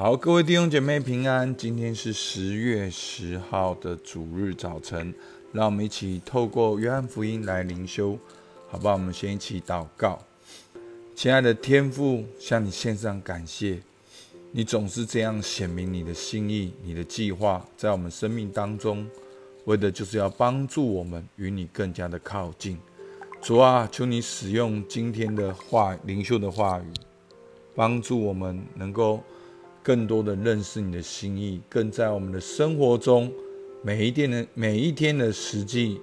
好，各位弟兄姐妹平安。今天是十月十号的主日早晨，让我们一起透过约翰福音来灵修，好不好？我们先一起祷告。亲爱的天父，向你献上感谢，你总是这样显明你的心意、你的计划，在我们生命当中，为的就是要帮助我们与你更加的靠近。主啊，求你使用今天的话灵修的话语，帮助我们能够。更多的认识你的心意，更在我们的生活中每一天的每一天的实际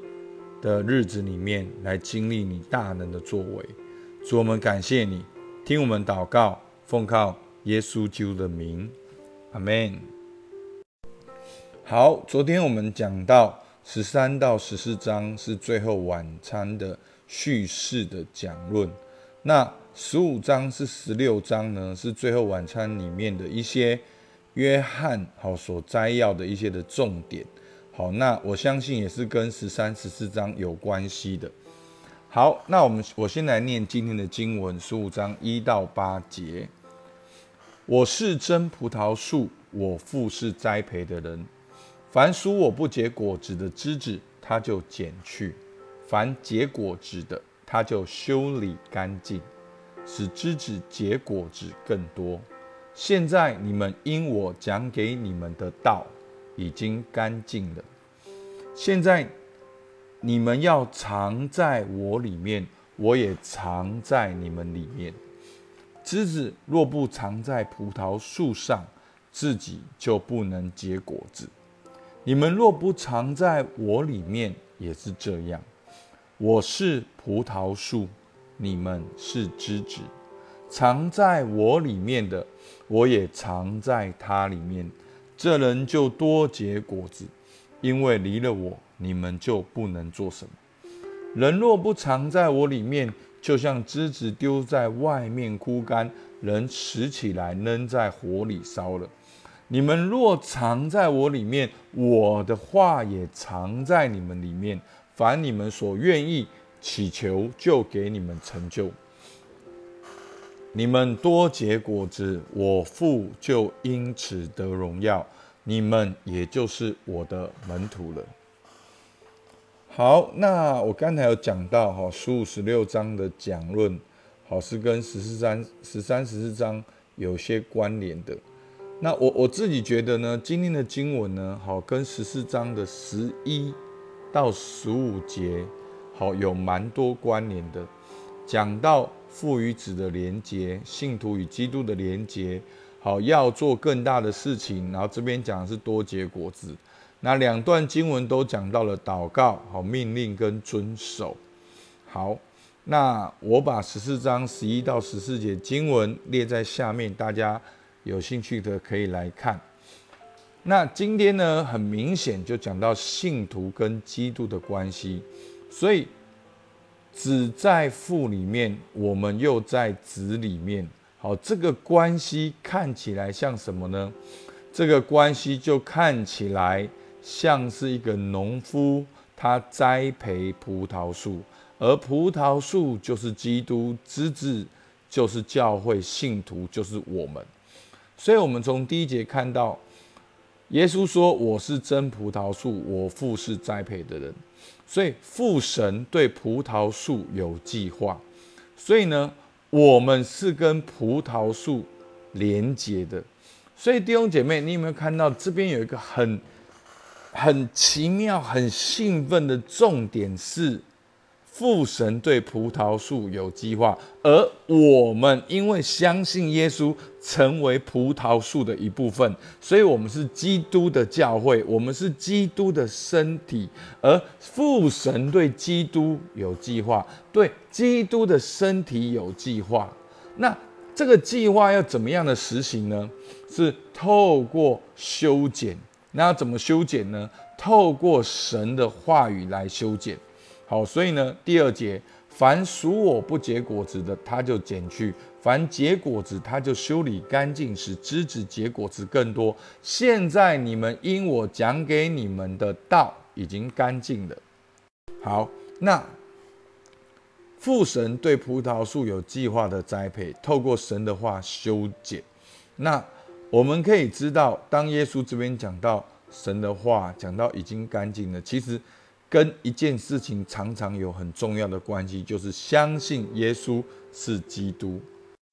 的日子里面来经历你大能的作为。主，我们感谢你，听我们祷告，奉靠耶稣基督的名，阿门。好，昨天我们讲到十三到十四章是最后晚餐的叙事的讲论，那。十五章是十六章呢，是最后晚餐里面的一些约翰好所摘要的一些的重点。好，那我相信也是跟十三、十四章有关系的。好，那我们我先来念今天的经文，十五章一到八节。我是真葡萄树，我父是栽培的人。凡属我不结果子的枝子，他就剪去；凡结果子的，他就修理干净。使枝子结果子更多。现在你们因我讲给你们的道已经干净了。现在你们要藏在我里面，我也藏在你们里面。枝子若不藏在葡萄树上，自己就不能结果子。你们若不藏在我里面，也是这样。我是葡萄树。你们是枝子，藏在我里面的，我也藏在他里面。这人就多结果子，因为离了我，你们就不能做什么。人若不藏在我里面，就像枝子丢在外面枯干，人拾起来扔在火里烧了。你们若藏在我里面，我的话也藏在你们里面。凡你们所愿意。祈求就给你们成就，你们多结果子，我父就因此得荣耀，你们也就是我的门徒了。好，那我刚才有讲到哈，十五、十六章的讲论，好是跟十四章、十三、十四章有些关联的。那我我自己觉得呢，今天的经文呢，好跟十四章的十一到十五节。好，有蛮多关联的，讲到父与子的连结，信徒与基督的连结。好，要做更大的事情。然后这边讲的是多结果子。那两段经文都讲到了祷告、好命令跟遵守。好，那我把十四章十一到十四节经文列在下面，大家有兴趣的可以来看。那今天呢，很明显就讲到信徒跟基督的关系。所以，子在父里面，我们又在子里面。好，这个关系看起来像什么呢？这个关系就看起来像是一个农夫，他栽培葡萄树，而葡萄树就是基督，枝子就是教会信徒，就是我们。所以，我们从第一节看到，耶稣说：“我是真葡萄树，我父是栽培的人。”所以父神对葡萄树有计划，所以呢，我们是跟葡萄树连接的。所以弟兄姐妹，你有没有看到这边有一个很很奇妙、很兴奋的重点是？父神对葡萄树有计划，而我们因为相信耶稣，成为葡萄树的一部分，所以我们是基督的教会，我们是基督的身体。而父神对基督有计划，对基督的身体有计划。那这个计划要怎么样的实行呢？是透过修剪。那要怎么修剪呢？透过神的话语来修剪。好，所以呢，第二节，凡属我不结果子的，他就剪去；凡结果子，他就修理干净，使枝子结果子更多。现在你们因我讲给你们的道已经干净了。好，那父神对葡萄树有计划的栽培，透过神的话修剪。那我们可以知道，当耶稣这边讲到神的话，讲到已经干净了，其实跟一件事情常常有很重要的关系，就是相信耶稣是基督。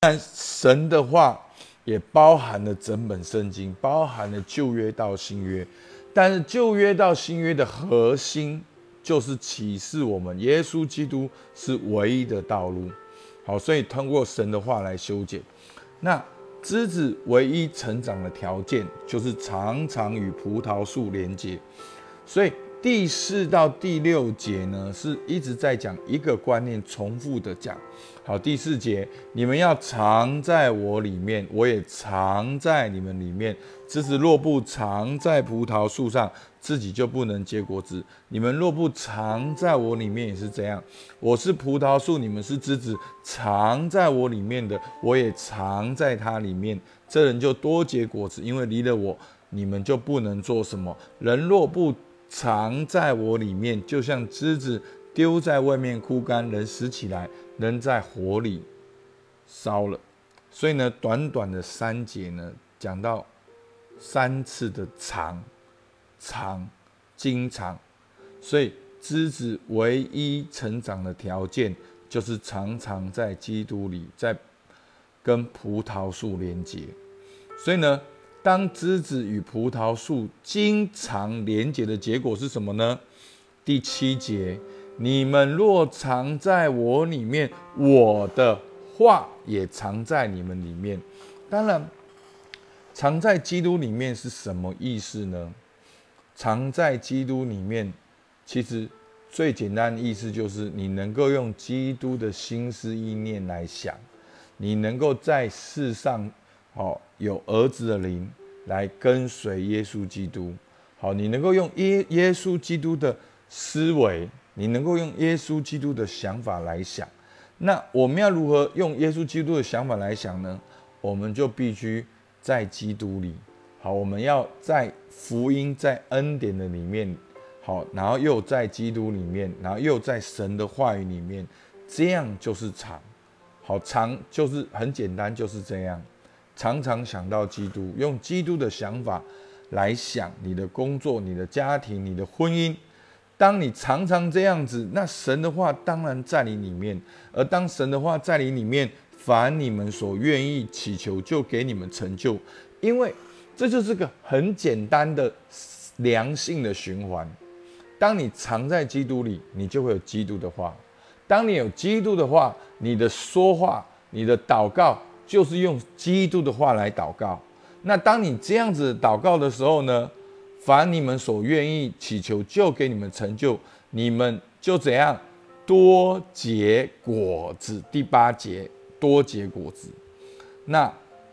但神的话也包含了整本圣经，包含了旧约到新约。但是旧约到新约的核心就是启示我们，耶稣基督是唯一的道路。好，所以通过神的话来修剪。那枝子唯一成长的条件就是常常与葡萄树连接。所以第四到第六节呢，是一直在讲一个观念，重复的讲。好，第四节，你们要藏在我里面，我也藏在你们里面。枝子若不藏在葡萄树上，自己就不能结果子。你们若不藏在我里面，也是这样。我是葡萄树，你们是枝子，藏在我里面的，我也藏在它里面。这人就多结果子，因为离了我，你们就不能做什么。人若不藏在我里面，就像枝子丢在外面枯干，人死起来。人在火里烧了，所以呢，短短的三节呢，讲到三次的长、长、经常，所以枝子唯一成长的条件就是常常在基督里，在跟葡萄树连接。所以呢，当枝子与葡萄树经常连接的结果是什么呢？第七节。你们若藏在我里面，我的话也藏在你们里面。当然，藏在基督里面是什么意思呢？藏在基督里面，其实最简单的意思就是你能够用基督的心思意念来想，你能够在世上，好有儿子的灵来跟随耶稣基督。好，你能够用耶耶稣基督的思维。你能够用耶稣基督的想法来想，那我们要如何用耶稣基督的想法来想呢？我们就必须在基督里，好，我们要在福音、在恩典的里面，好，然后又在基督里面，然后又在神的话语里面，这样就是长，好长就是很简单，就是这样，常常想到基督，用基督的想法来想你的工作、你的家庭、你的婚姻。当你常常这样子，那神的话当然在你里面。而当神的话在你里面，凡你们所愿意祈求，就给你们成就。因为这就是个很简单的良性的循环。当你藏在基督里，你就会有基督的话。当你有基督的话，你的说话、你的祷告，就是用基督的话来祷告。那当你这样子祷告的时候呢？凡你们所愿意祈求，就给你们成就，你们就怎样多结果子。第八节多结果子，那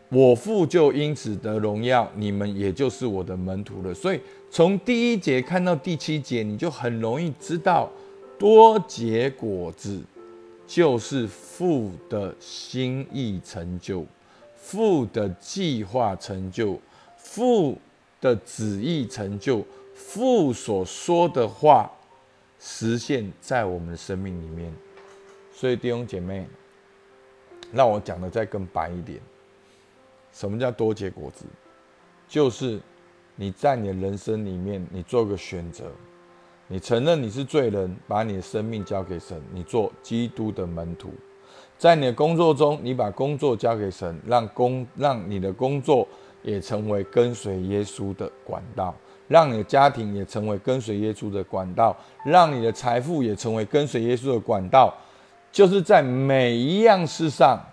我父就因此得荣耀，你们也就是我的门徒了。所以从第一节看到第七节，你就很容易知道，多结果子就是父的心意成就，父的计划成就，父。的旨意成就，父所说的话实现在我们的生命里面。所以弟兄姐妹，让我讲的再更白一点，什么叫多结果子？就是你在你的人生里面，你做个选择，你承认你是罪人，把你的生命交给神，你做基督的门徒。在你的工作中，你把工作交给神，让工让你的工作。也成为跟随耶稣的管道，让你的家庭也成为跟随耶稣的管道，让你的财富也成为跟随耶稣的管道，就是在每一样事上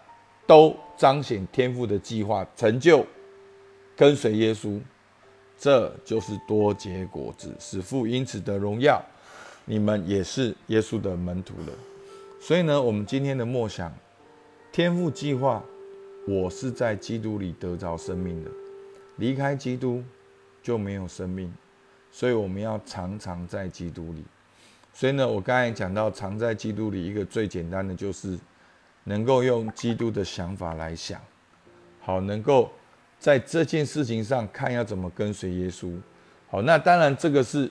都彰显天赋的计划，成就跟随耶稣，这就是多结果子，使父因此得荣耀。你们也是耶稣的门徒了。所以呢，我们今天的默想，天赋计划。我是在基督里得着生命的，离开基督就没有生命，所以我们要常常在基督里。所以呢，我刚才讲到常在基督里，一个最简单的就是能够用基督的想法来想，好，能够在这件事情上看要怎么跟随耶稣。好，那当然这个是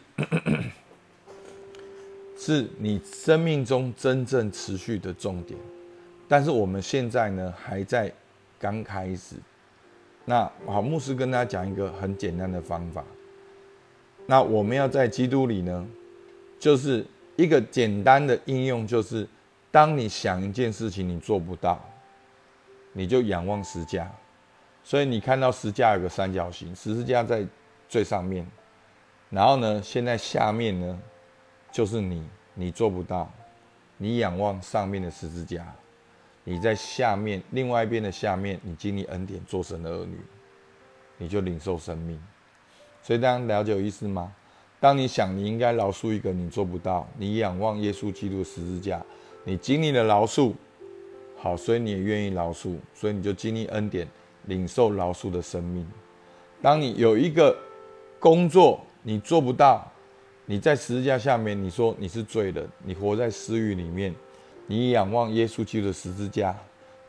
是你生命中真正持续的重点，但是我们现在呢还在。刚开始，那好，牧师跟大家讲一个很简单的方法。那我们要在基督里呢，就是一个简单的应用，就是当你想一件事情你做不到，你就仰望十架。所以你看到十架有个三角形，十字架在最上面，然后呢，现在下面呢就是你，你做不到，你仰望上面的十字架。你在下面另外一边的下面，你经历恩典做神的儿女，你就领受生命。所以大家了解有意思吗？当你想你应该饶恕一个，你做不到，你仰望耶稣基督十字架，你经历了饶恕，好，所以你也愿意饶恕，所以你就经历恩典，领受饶恕的生命。当你有一个工作你做不到，你在十字架下面，你说你是罪人，你活在私欲里面。你仰望耶稣基督的十字架，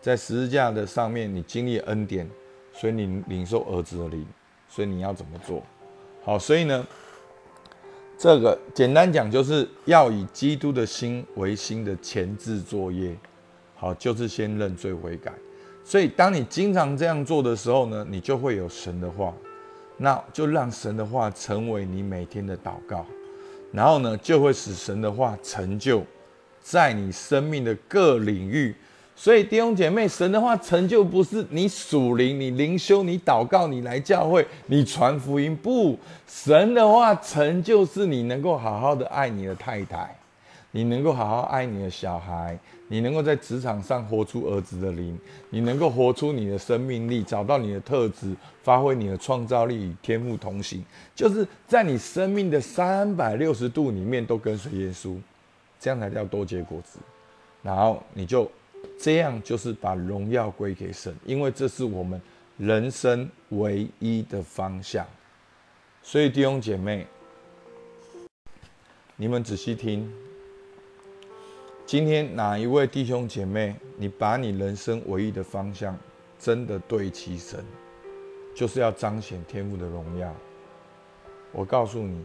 在十字架的上面，你经历恩典，所以你领受儿子的灵，所以你要怎么做？好，所以呢，这个简单讲，就是要以基督的心为心的前置作业。好，就是先认罪悔改。所以，当你经常这样做的时候呢，你就会有神的话，那就让神的话成为你每天的祷告，然后呢，就会使神的话成就。在你生命的各领域，所以弟兄姐妹，神的话成就不是你属灵、你灵修、你祷告、你来教会、你传福音，不，神的话成就是你能够好好的爱你的太太，你能够好好爱你的小孩，你能够在职场上活出儿子的灵，你能够活出你的生命力，找到你的特质，发挥你的创造力与天赋同行，就是在你生命的三百六十度里面都跟随耶稣。这样才叫多结果子，然后你就这样，就是把荣耀归给神，因为这是我们人生唯一的方向。所以弟兄姐妹，你们仔细听，今天哪一位弟兄姐妹，你把你人生唯一的方向真的对齐神，就是要彰显天父的荣耀。我告诉你。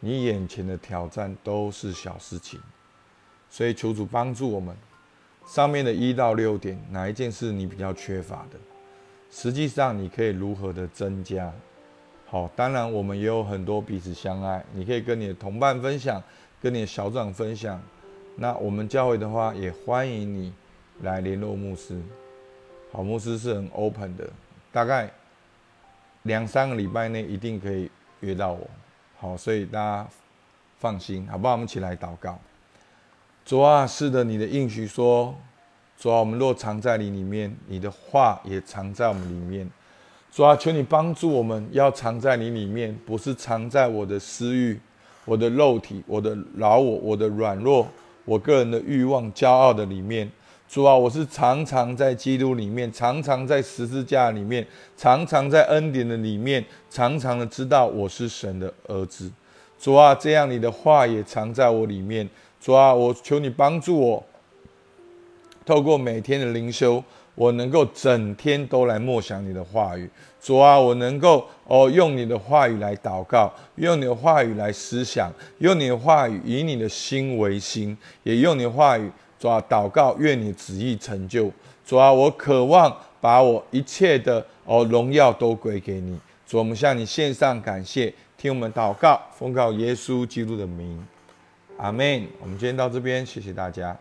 你眼前的挑战都是小事情，所以求主帮助我们。上面的一到六点，哪一件事你比较缺乏的？实际上你可以如何的增加？好，当然我们也有很多彼此相爱，你可以跟你的同伴分享，跟你的小长分享。那我们教会的话，也欢迎你来联络牧师。好，牧师是很 open 的，大概两三个礼拜内一定可以约到我。好，所以大家放心，好不好？我们起来祷告。主啊，是的，你的应许说，主啊，我们若藏在你里面，你的话也藏在我们里面。主啊，求你帮助我们，要藏在你里面，不是藏在我的私欲、我的肉体、我的老我、我的软弱、我个人的欲望、骄傲的里面。主啊，我是常常在基督里面，常常在十字架里面，常常在恩典的里面，常常的知道我是神的儿子。主啊，这样你的话也藏在我里面。主啊，我求你帮助我，透过每天的灵修，我能够整天都来默想你的话语。主啊，我能够哦用你的话语来祷告，用你的话语来思想，用你的话语以你的心为心，也用你的话语。主啊，祷告，愿你旨意成就。主啊，我渴望把我一切的哦荣耀都归给你。主，我们向你献上感谢，听我们祷告，奉告耶稣基督的名，阿门。我们今天到这边，谢谢大家。